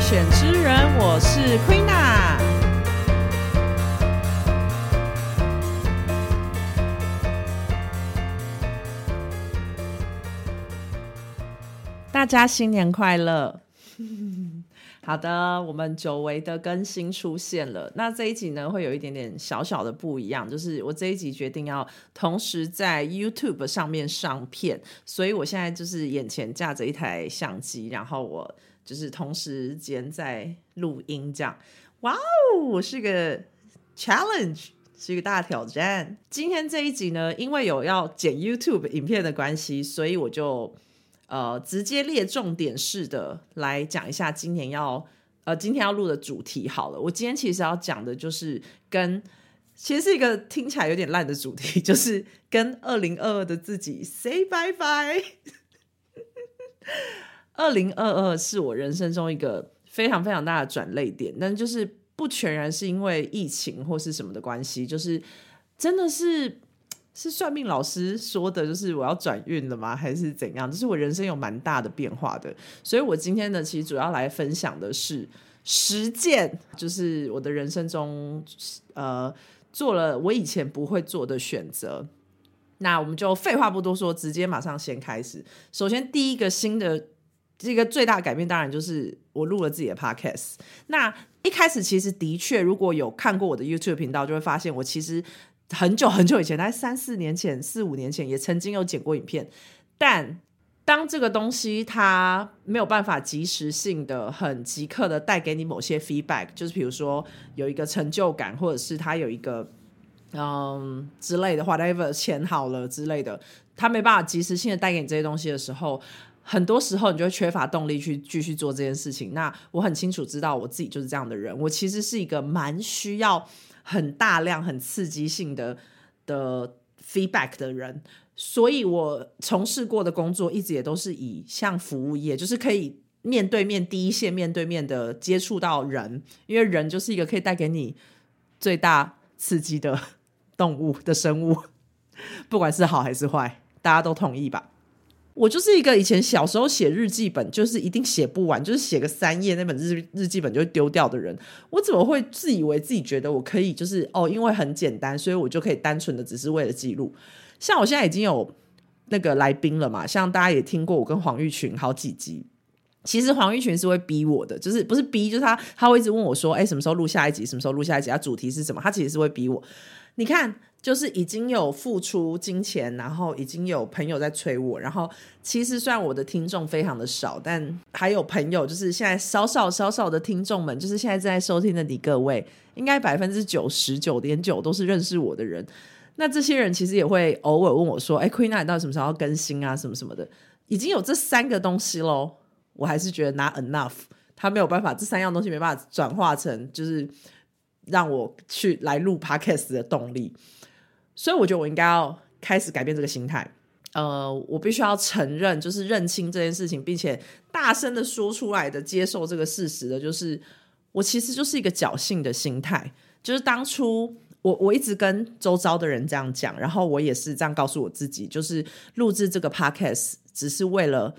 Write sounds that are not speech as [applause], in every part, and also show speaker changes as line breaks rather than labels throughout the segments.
选之人，我是 Queena。大家新年快乐！[laughs] 好的，我们久违的更新出现了。那这一集呢，会有一点点小小的不一样，就是我这一集决定要同时在 YouTube 上面上片，所以我现在就是眼前架着一台相机，然后我就是同时间在录音，这样。哇哦，是个 challenge，是一个大挑战。今天这一集呢，因为有要剪 YouTube 影片的关系，所以我就。呃，直接列重点式的来讲一下今年要呃今天要录的主题好了。我今天其实要讲的就是跟其实是一个听起来有点烂的主题，[laughs] 就是跟二零二二的自己 say bye bye。二零二二是我人生中一个非常非常大的转泪点，但就是不全然是因为疫情或是什么的关系，就是真的是。是算命老师说的，就是我要转运了吗？还是怎样？就是我人生有蛮大的变化的，所以我今天呢，其实主要来分享的是实践，就是我的人生中，呃，做了我以前不会做的选择。那我们就废话不多说，直接马上先开始。首先，第一个新的这个最大的改变，当然就是我录了自己的 podcast。那一开始其实的确，如果有看过我的 YouTube 频道，就会发现我其实。很久很久以前，大概三四年前、四五年前，也曾经有剪过影片。但当这个东西它没有办法及时性的、很即刻的带给你某些 feedback，就是比如说有一个成就感，或者是它有一个嗯之类的，whatever 钱好了之类的，它没办法及时性的带给你这些东西的时候，很多时候你就会缺乏动力去继续做这件事情。那我很清楚知道我自己就是这样的人，我其实是一个蛮需要。很大量、很刺激性的的 feedback 的人，所以我从事过的工作一直也都是以像服务业，就是可以面对面、第一线面对面的接触到人，因为人就是一个可以带给你最大刺激的 [laughs] 动物的生物，不管是好还是坏，大家都同意吧。我就是一个以前小时候写日记本，就是一定写不完，就是写个三页那本日日记本就会丢掉的人。我怎么会自以为自己觉得我可以，就是哦，因为很简单，所以我就可以单纯的只是为了记录。像我现在已经有那个来宾了嘛，像大家也听过我跟黄玉群好几集。其实黄玉群是会逼我的，就是不是逼，就是他他会一直问我说：“哎，什么时候录下一集？什么时候录下一集？他主题是什么？”他其实是会逼我。你看。就是已经有付出金钱，然后已经有朋友在催我，然后其实虽然我的听众非常的少，但还有朋友，就是现在少少少少的听众们，就是现在正在收听的你各位，应该百分之九十九点九都是认识我的人。那这些人其实也会偶尔问我说：“哎，Queen，那你到底什么时候要更新啊？什么什么的？”已经有这三个东西喽，我还是觉得 not enough，他没有办法，这三样东西没办法转化成就是让我去来录 podcast 的动力。所以我觉得我应该要开始改变这个心态，呃，我必须要承认，就是认清这件事情，并且大声的说出来的，接受这个事实的，就是我其实就是一个侥幸的心态。就是当初我我一直跟周遭的人这样讲，然后我也是这样告诉我自己，就是录制这个 podcast 只是为了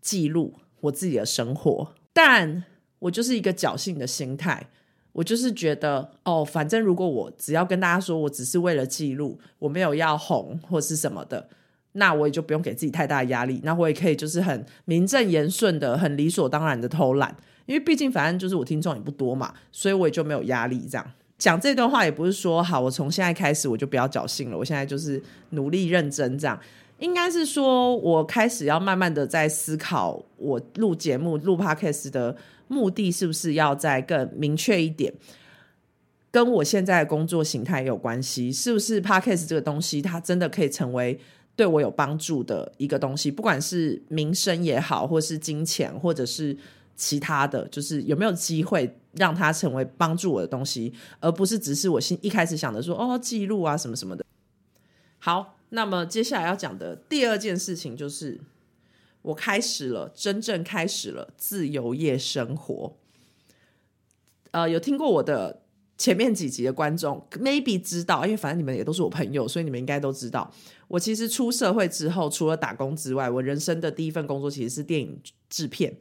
记录我自己的生活，但我就是一个侥幸的心态。我就是觉得，哦，反正如果我只要跟大家说我只是为了记录，我没有要红或是什么的，那我也就不用给自己太大的压力，那我也可以就是很名正言顺的、很理所当然的偷懒，因为毕竟反正就是我听众也不多嘛，所以我也就没有压力。这样讲这段话也不是说好，我从现在开始我就不要侥幸了，我现在就是努力认真这样，应该是说我开始要慢慢的在思考我录节目、录 podcast 的。目的是不是要再更明确一点？跟我现在的工作形态有关系，是不是 podcast 这个东西，它真的可以成为对我有帮助的一个东西？不管是名声也好，或是金钱，或者是其他的，就是有没有机会让它成为帮助我的东西，而不是只是我心一开始想的说哦，记录啊什么什么的。好，那么接下来要讲的第二件事情就是。我开始了，真正开始了自由业生活。呃，有听过我的前面几集的观众，maybe 知道，因为反正你们也都是我朋友，所以你们应该都知道，我其实出社会之后，除了打工之外，我人生的第一份工作其实是电影制片。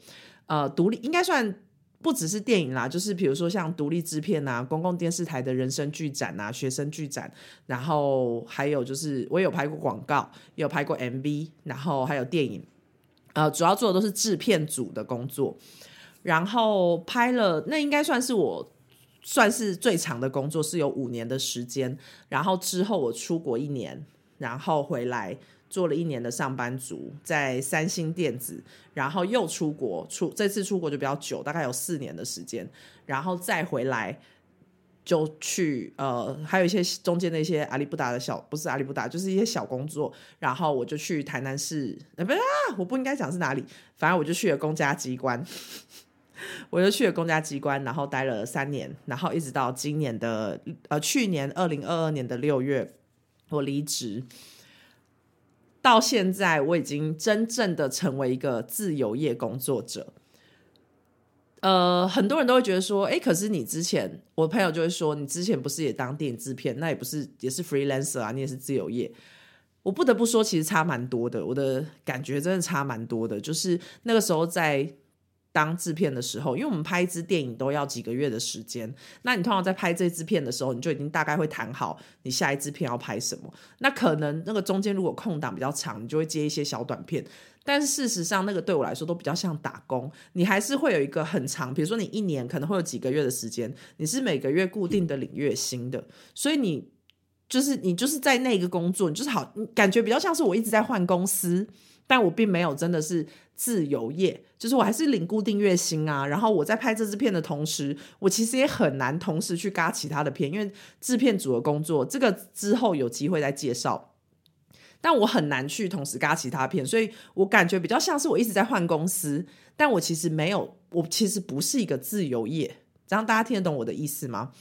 呃，独立应该算不只是电影啦，就是比如说像独立制片啊、公共电视台的人生剧展啊、学生剧展，然后还有就是我有拍过广告，有拍过 MV，然后还有电影，呃，主要做的都是制片组的工作。然后拍了，那应该算是我算是最长的工作，是有五年的时间。然后之后我出国一年，然后回来。做了一年的上班族，在三星电子，然后又出国出，这次出国就比较久，大概有四年的时间，然后再回来就去呃，还有一些中间的一些阿里不达的小，不是阿里不达，就是一些小工作，然后我就去台南市，不啊，我不应该讲是哪里，反正我就去了公家机关，[laughs] 我就去了公家机关，然后待了三年，然后一直到今年的呃去年二零二二年的六月，我离职。到现在，我已经真正的成为一个自由业工作者。呃，很多人都会觉得说，哎，可是你之前，我朋友就会说，你之前不是也当电影制片，那也不是也是 freelancer 啊，你也是自由业。我不得不说，其实差蛮多的，我的感觉真的差蛮多的。就是那个时候在。当制片的时候，因为我们拍一支电影都要几个月的时间，那你通常在拍这支片的时候，你就已经大概会谈好你下一支片要拍什么。那可能那个中间如果空档比较长，你就会接一些小短片。但是事实上，那个对我来说都比较像打工，你还是会有一个很长，比如说你一年可能会有几个月的时间，你是每个月固定的领月薪的，所以你就是你就是在那个工作，你就是好感觉比较像是我一直在换公司。但我并没有真的是自由业，就是我还是领固定月薪啊。然后我在拍这支片的同时，我其实也很难同时去嘎其他的片，因为制片组的工作，这个之后有机会再介绍。但我很难去同时嘎其他片，所以我感觉比较像是我一直在换公司，但我其实没有，我其实不是一个自由业。这样大家听得懂我的意思吗？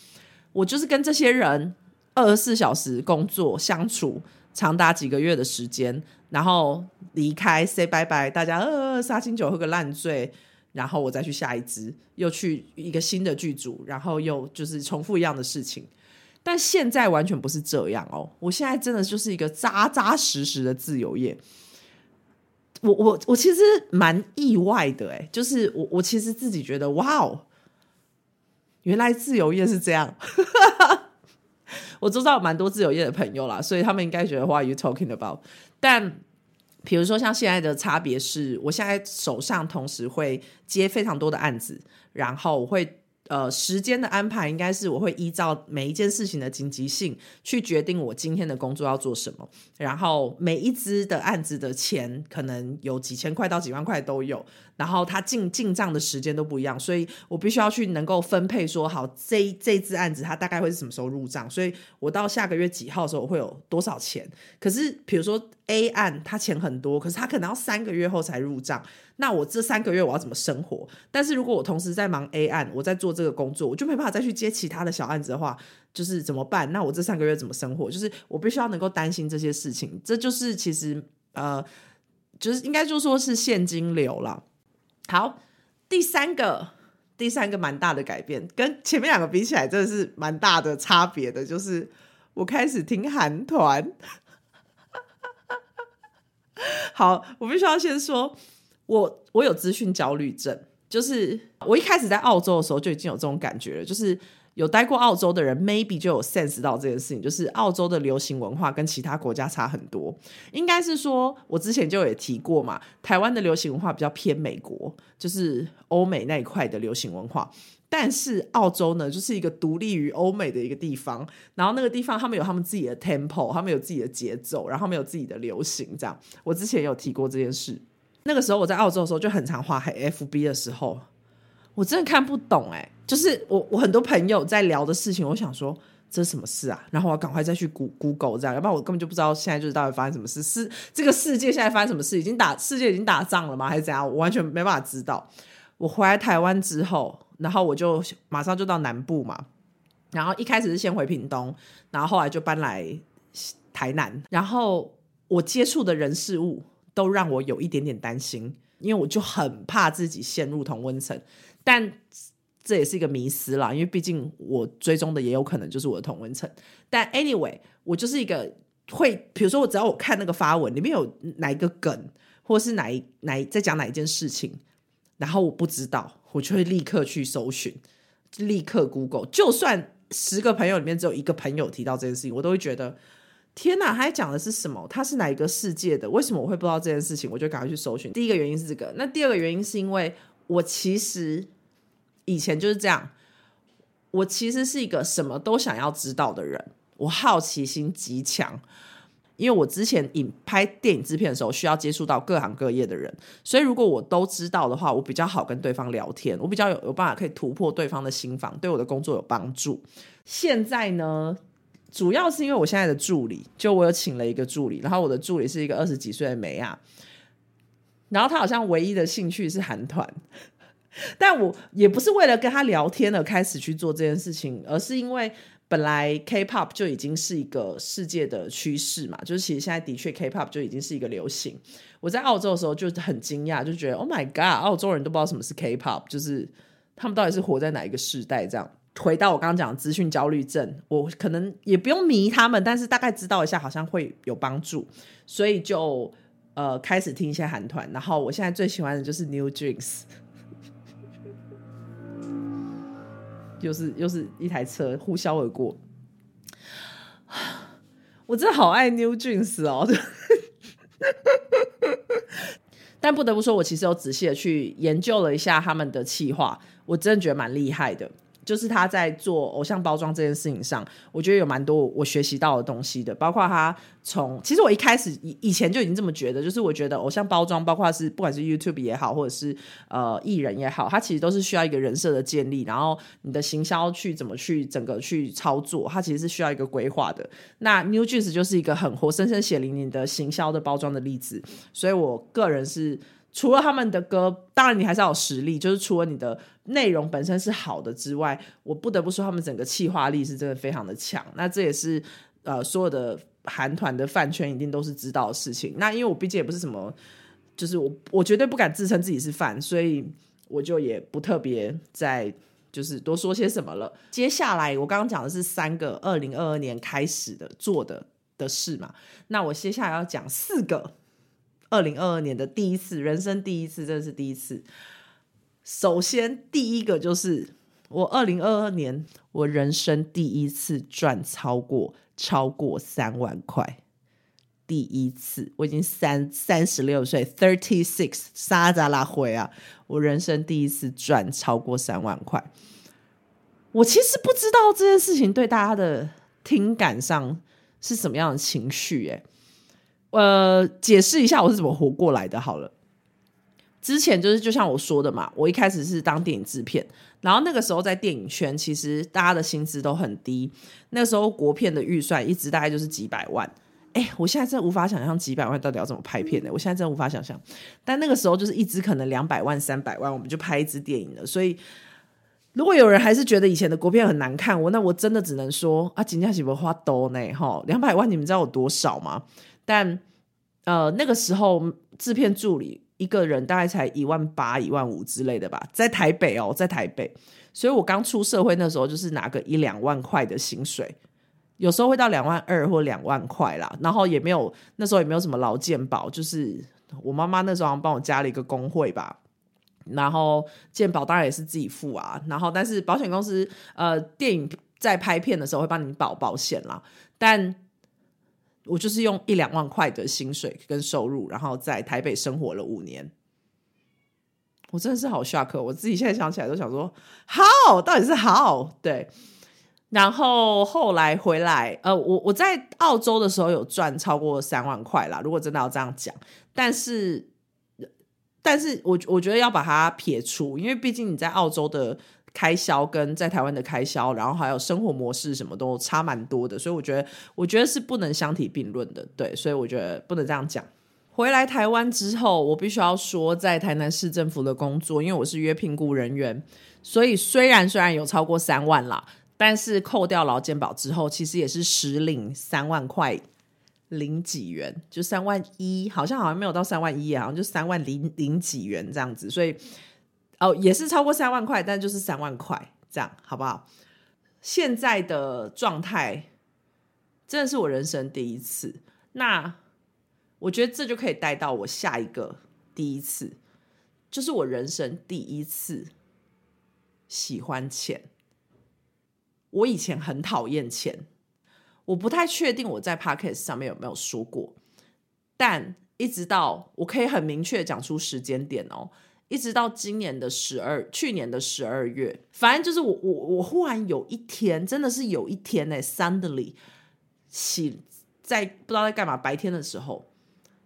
我就是跟这些人二十四小时工作相处。长达几个月的时间，然后离开，say 拜拜，大家呃杀青酒喝个烂醉，然后我再去下一支，又去一个新的剧组，然后又就是重复一样的事情。但现在完全不是这样哦，我现在真的就是一个扎扎实实的自由业。我我我其实蛮意外的，哎，就是我我其实自己觉得，哇哦，原来自由业是这样。我知道蛮多自由业的朋友啦，所以他们应该觉得 What are you talking about？但比如说像现在的差别是，我现在手上同时会接非常多的案子，然后我会。呃，时间的安排应该是我会依照每一件事情的紧急性去决定我今天的工作要做什么，然后每一支的案子的钱可能有几千块到几万块都有，然后它进进账的时间都不一样，所以我必须要去能够分配说好这这支案子它大概会是什么时候入账，所以我到下个月几号的时候我会有多少钱。可是比如说 A 案他钱很多，可是他可能要三个月后才入账。那我这三个月我要怎么生活？但是如果我同时在忙 A 案，我在做这个工作，我就没办法再去接其他的小案子的话，就是怎么办？那我这三个月怎么生活？就是我必须要能够担心这些事情。这就是其实呃，就是应该就说是现金流了。好，第三个，第三个蛮大的改变，跟前面两个比起来，真的是蛮大的差别的，就是我开始听韩团。[laughs] 好，我必须要先说。我我有资讯焦虑症，就是我一开始在澳洲的时候就已经有这种感觉了，就是有待过澳洲的人，maybe 就有 sense 到这件事情，就是澳洲的流行文化跟其他国家差很多。应该是说，我之前就有提过嘛，台湾的流行文化比较偏美国，就是欧美那一块的流行文化，但是澳洲呢，就是一个独立于欧美的一个地方，然后那个地方他们有他们自己的 tempo，他们有自己的节奏，然后他们有自己的流行，这样。我之前有提过这件事。那个时候我在澳洲的时候就很常画黑 FB 的时候，我真的看不懂哎，就是我我很多朋友在聊的事情，我想说这是什么事啊？然后我赶快再去 Google 这样，要不然我根本就不知道现在就是到底发生什么事，是这个世界现在发生什么事？已经打世界已经打仗了吗？还是怎样？我完全没办法知道。我回来台湾之后，然后我就马上就到南部嘛，然后一开始是先回屏东，然后后来就搬来台南，然后我接触的人事物。都让我有一点点担心，因为我就很怕自己陷入同温层，但这也是一个迷思啦，因为毕竟我追踪的也有可能就是我的同温层。但 anyway，我就是一个会，比如说我只要我看那个发文里面有哪一个梗，或是哪一哪在讲哪一件事情，然后我不知道，我就会立刻去搜寻，立刻 Google。就算十个朋友里面只有一个朋友提到这件事情，我都会觉得天哪，他讲的是什么？他是哪一个世界的？为什么我会不知道这件事情？我就赶快去搜寻。第一个原因是这个，那第二个原因是因为我其实以前就是这样，我其实是一个什么都想要知道的人，我好奇心极强。因为我之前影拍电影制片的时候，需要接触到各行各业的人，所以如果我都知道的话，我比较好跟对方聊天，我比较有有办法可以突破对方的心房，对我的工作有帮助。现在呢，主要是因为我现在的助理，就我有请了一个助理，然后我的助理是一个二十几岁的美亚，然后他好像唯一的兴趣是韩团，[laughs] 但我也不是为了跟他聊天而开始去做这件事情，而是因为。本来 K-pop 就已经是一个世界的趋势嘛，就是其实现在的确 K-pop 就已经是一个流行。我在澳洲的时候就很惊讶，就觉得 Oh my God，澳洲人都不知道什么是 K-pop，就是他们到底是活在哪一个时代？这样回到我刚刚讲资讯焦虑症，我可能也不用迷他们，但是大概知道一下，好像会有帮助，所以就呃开始听一些韩团。然后我现在最喜欢的就是 New Jeans。又是又是一台车呼啸而过，[sighs] 我真的好爱 New Jeans 哦！[laughs] 但不得不说，我其实有仔细的去研究了一下他们的企划，我真的觉得蛮厉害的。就是他在做偶像包装这件事情上，我觉得有蛮多我学习到的东西的。包括他从，其实我一开始以以前就已经这么觉得，就是我觉得偶像包装，包括是不管是 YouTube 也好，或者是呃艺人也好，他其实都是需要一个人设的建立，然后你的行销去怎么去整个去操作，它其实是需要一个规划的。那 New Jeans 就是一个很活生生血淋淋的行销的包装的例子，所以我个人是。除了他们的歌，当然你还是要有实力。就是除了你的内容本身是好的之外，我不得不说他们整个企划力是真的非常的强。那这也是呃所有的韩团的饭圈一定都是知道的事情。那因为我毕竟也不是什么，就是我我绝对不敢自称自己是饭，所以我就也不特别在就是多说些什么了。接下来我刚刚讲的是三个二零二二年开始的做的的事嘛，那我接下来要讲四个。二零二二年的第一次，人生第一次，真的是第一次。首先，第一个就是我二零二二年我人生第一次赚超过超过三万块，第一次，我已经三三十六岁，thirty six，沙扎拉回啊！我人生第一次赚超过三万块。我其实不知道这件事情对大家的听感上是什么样的情绪，哎。呃，解释一下我是怎么活过来的。好了，之前就是就像我说的嘛，我一开始是当电影制片，然后那个时候在电影圈，其实大家的薪资都很低。那时候国片的预算一直大概就是几百万。哎，我现在真的无法想象几百万到底要怎么拍片的。我现在真的无法想象。但那个时候就是一支可能两百万、三百万，我们就拍一支电影了。所以，如果有人还是觉得以前的国片很难看，我那我真的只能说啊，金家喜不花多呢？哈，两百万你们知道有多少吗？但呃，那个时候制片助理一个人大概才一万八、一万五之类的吧，在台北哦，在台北，所以我刚出社会那时候就是拿个一两万块的薪水，有时候会到两万二或两万块啦。然后也没有那时候也没有什么劳健保，就是我妈妈那时候帮我加了一个工会吧，然后健保当然也是自己付啊。然后但是保险公司呃，电影在拍片的时候会帮你保保险啦，但。我就是用一两万块的薪水跟收入，然后在台北生活了五年。我真的是好 shock，我自己现在想起来都想说，好，到底是好对。然后后来回来，呃，我我在澳洲的时候有赚超过三万块啦。如果真的要这样讲，但是，但是我我觉得要把它撇除，因为毕竟你在澳洲的。开销跟在台湾的开销，然后还有生活模式什么都差蛮多的，所以我觉得，我觉得是不能相提并论的，对，所以我觉得不能这样讲。回来台湾之后，我必须要说，在台南市政府的工作，因为我是约聘雇人员，所以虽然虽然有超过三万啦，但是扣掉劳健保之后，其实也是实领三万块零几元，就三万一，好像好像没有到三万一啊，好像就三万零零几元这样子，所以。哦，也是超过三万块，但就是三万块，这样好不好？现在的状态真的是我人生第一次。那我觉得这就可以带到我下一个第一次。就是我人生第一次喜欢钱。我以前很讨厌钱，我不太确定我在 podcast 上面有没有说过，但一直到我可以很明确讲出时间点哦，一直到今年的十二，去年的十二月，反正就是我我我忽然有一天，真的是有一天呢，suddenly 起在不知道在干嘛，白天的时候，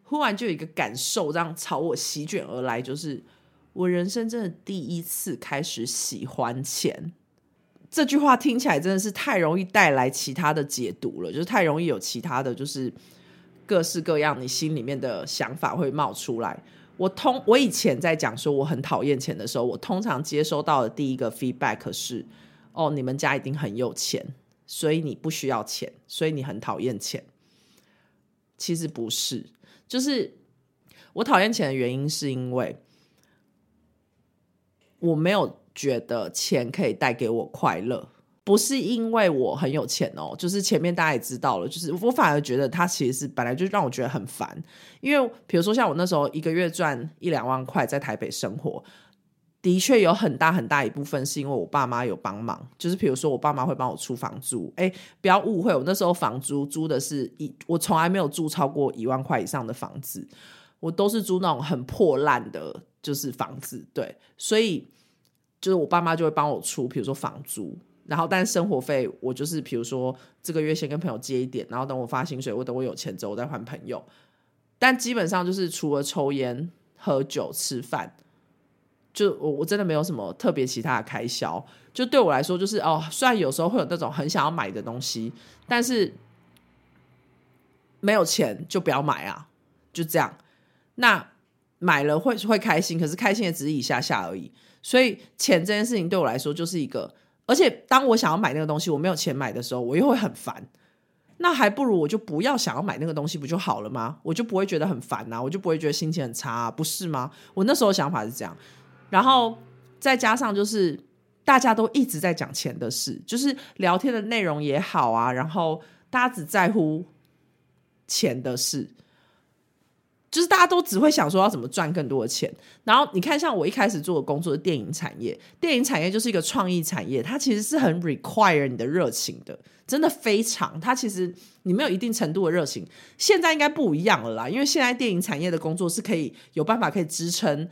忽然就有一个感受，这样朝我席卷而来，就是我人生真的第一次开始喜欢钱。这句话听起来真的是太容易带来其他的解读了，就是太容易有其他的就是各式各样你心里面的想法会冒出来。我通我以前在讲说我很讨厌钱的时候，我通常接收到的第一个 feedback 是：哦，你们家一定很有钱，所以你不需要钱，所以你很讨厌钱。其实不是，就是我讨厌钱的原因是因为我没有。觉得钱可以带给我快乐，不是因为我很有钱哦，就是前面大家也知道了，就是我反而觉得它其实是本来就让我觉得很烦，因为比如说像我那时候一个月赚一两万块在台北生活，的确有很大很大一部分是因为我爸妈有帮忙，就是比如说我爸妈会帮我出房租，哎，不要误会，我那时候房租租的是一，我从来没有住超过一万块以上的房子，我都是租那种很破烂的，就是房子，对，所以。就是我爸妈就会帮我出，比如说房租，然后但生活费我就是比如说这个月先跟朋友借一点，然后等我发薪水，我等我有钱之后我再还朋友。但基本上就是除了抽烟、喝酒、吃饭，就我我真的没有什么特别其他的开销。就对我来说，就是哦，虽然有时候会有那种很想要买的东西，但是没有钱就不要买啊，就这样。那买了会会开心，可是开心也只是一下下而已。所以钱这件事情对我来说就是一个，而且当我想要买那个东西，我没有钱买的时候，我又会很烦。那还不如我就不要想要买那个东西，不就好了吗？我就不会觉得很烦呐，我就不会觉得心情很差，不是吗？我那时候想法是这样，然后再加上就是大家都一直在讲钱的事，就是聊天的内容也好啊，然后大家只在乎钱的事。就是大家都只会想说要怎么赚更多的钱，然后你看，像我一开始做的工作是电影产业，电影产业就是一个创意产业，它其实是很 require 你的热情的，真的非常。它其实你没有一定程度的热情，现在应该不一样了啦，因为现在电影产业的工作是可以有办法可以支撑，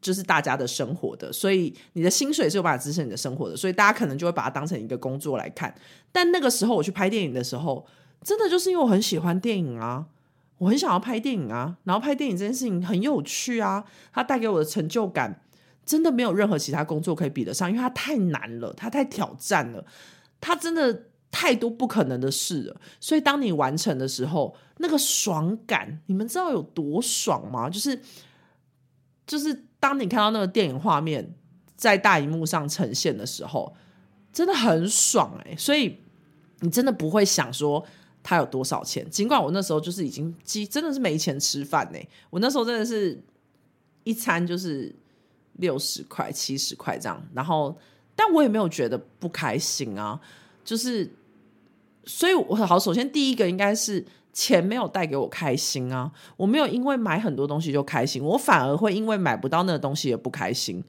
就是大家的生活的，所以你的薪水是有办法支撑你的生活的，所以大家可能就会把它当成一个工作来看。但那个时候我去拍电影的时候，真的就是因为我很喜欢电影啊。我很想要拍电影啊，然后拍电影这件事情很有趣啊，它带给我的成就感真的没有任何其他工作可以比得上，因为它太难了，它太挑战了，它真的太多不可能的事了。所以当你完成的时候，那个爽感，你们知道有多爽吗？就是就是当你看到那个电影画面在大荧幕上呈现的时候，真的很爽哎，所以你真的不会想说。他有多少钱？尽管我那时候就是已经，几真的是没钱吃饭呢。我那时候真的是一餐就是六十块、七十块这样，然后但我也没有觉得不开心啊。就是，所以我好，首先第一个应该是钱没有带给我开心啊。我没有因为买很多东西就开心，我反而会因为买不到那个东西也不开心。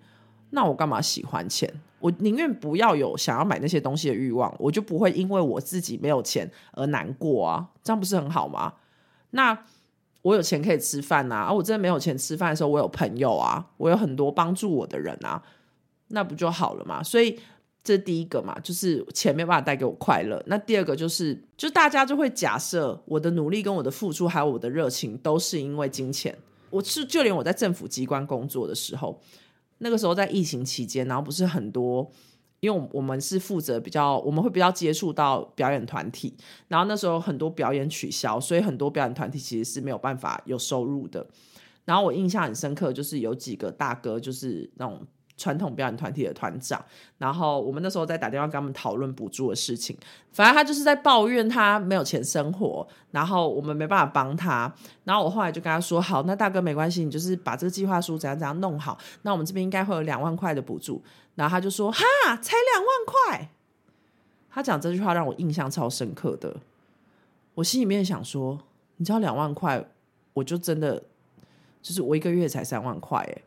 那我干嘛喜欢钱？我宁愿不要有想要买那些东西的欲望，我就不会因为我自己没有钱而难过啊，这样不是很好吗？那我有钱可以吃饭呐，啊，我真的没有钱吃饭的时候，我有朋友啊，我有很多帮助我的人啊，那不就好了嘛？所以这第一个嘛，就是钱没有办法带给我快乐。那第二个就是，就大家就会假设我的努力跟我的付出还有我的热情都是因为金钱。我是就连我在政府机关工作的时候。那个时候在疫情期间，然后不是很多，因为我们是负责比较，我们会比较接触到表演团体，然后那时候很多表演取消，所以很多表演团体其实是没有办法有收入的。然后我印象很深刻，就是有几个大哥，就是那种。传统表演团体的团长，然后我们那时候在打电话跟他们讨论补助的事情，反正他就是在抱怨他没有钱生活，然后我们没办法帮他，然后我后来就跟他说：“好，那大哥没关系，你就是把这个计划书怎样怎样弄好，那我们这边应该会有两万块的补助。”然后他就说：“哈，才两万块！”他讲这句话让我印象超深刻的，我心里面想说：“你知道两万块，我就真的就是我一个月才三万块，哎。”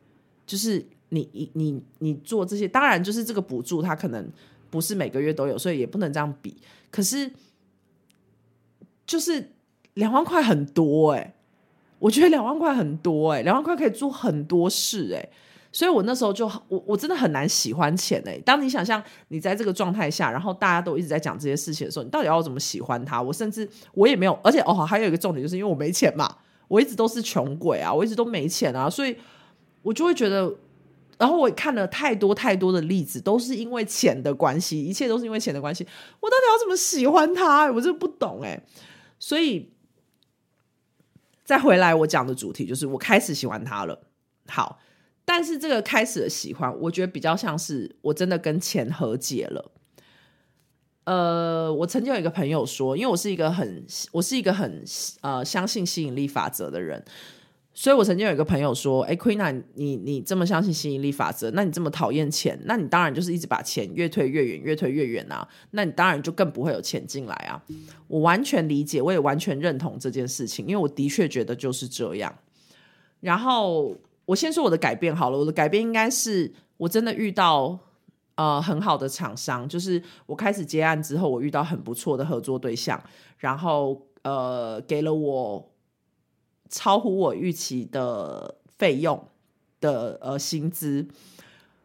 就是你你你做这些，当然就是这个补助，它可能不是每个月都有，所以也不能这样比。可是就是两万块很多哎，我觉得两万块很多哎，两万块可以做很多事哎。所以我那时候就我我真的很难喜欢钱哎。当你想象你在这个状态下，然后大家都一直在讲这些事情的时候，你到底要怎么喜欢他？我甚至我也没有，而且哦，还有一个重点就是因为我没钱嘛，我一直都是穷鬼啊，我一直都没钱啊，所以我就会觉得，然后我看了太多太多的例子，都是因为钱的关系，一切都是因为钱的关系。我到底要怎么喜欢他？我真的不懂哎。所以再回来我讲的主题就是我开始喜欢他了。好。但是这个开始的喜欢，我觉得比较像是我真的跟钱和解了。呃，我曾经有一个朋友说，因为我是一个很我是一个很呃相信吸引力法则的人，所以我曾经有一个朋友说：“哎，Queen，你你这么相信吸引力法则，那你这么讨厌钱，那你当然就是一直把钱越推越远，越推越远啊！那你当然就更不会有钱进来啊！”我完全理解，我也完全认同这件事情，因为我的确觉得就是这样。然后。我先说我的改变好了，我的改变应该是我真的遇到呃很好的厂商，就是我开始接案之后，我遇到很不错的合作对象，然后呃给了我超乎我预期的费用的呃薪资。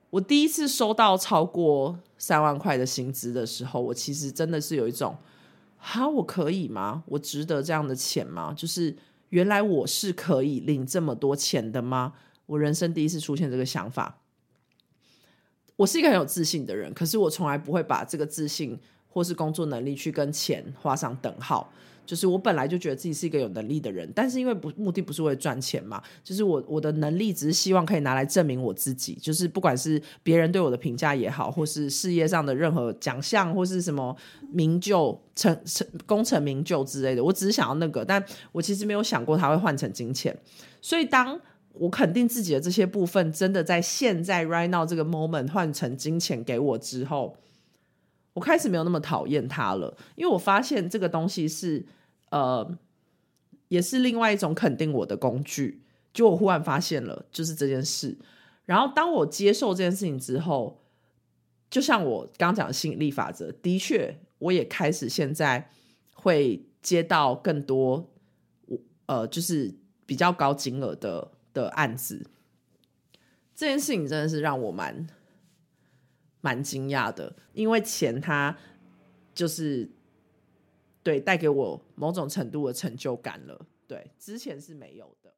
我第一次收到超过三万块的薪资的时候，我其实真的是有一种，哈，我可以吗？我值得这样的钱吗？就是原来我是可以领这么多钱的吗？我人生第一次出现这个想法。我是一个很有自信的人，可是我从来不会把这个自信或是工作能力去跟钱画上等号。就是我本来就觉得自己是一个有能力的人，但是因为不目的不是为了赚钱嘛，就是我我的能力只是希望可以拿来证明我自己。就是不管是别人对我的评价也好，或是事业上的任何奖项或是什么名就成成功成名就之类的，我只是想要那个，但我其实没有想过它会换成金钱。所以当我肯定自己的这些部分，真的在现在 right now 这个 moment 换成金钱给我之后，我开始没有那么讨厌它了，因为我发现这个东西是呃，也是另外一种肯定我的工具。就我忽然发现了，就是这件事。然后当我接受这件事情之后，就像我刚讲的吸引力法则，的确，我也开始现在会接到更多我呃，就是比较高金额的。的案子，这件事情真的是让我蛮蛮惊讶的，因为钱它就是对带给我某种程度的成就感了，对，之前是没有的。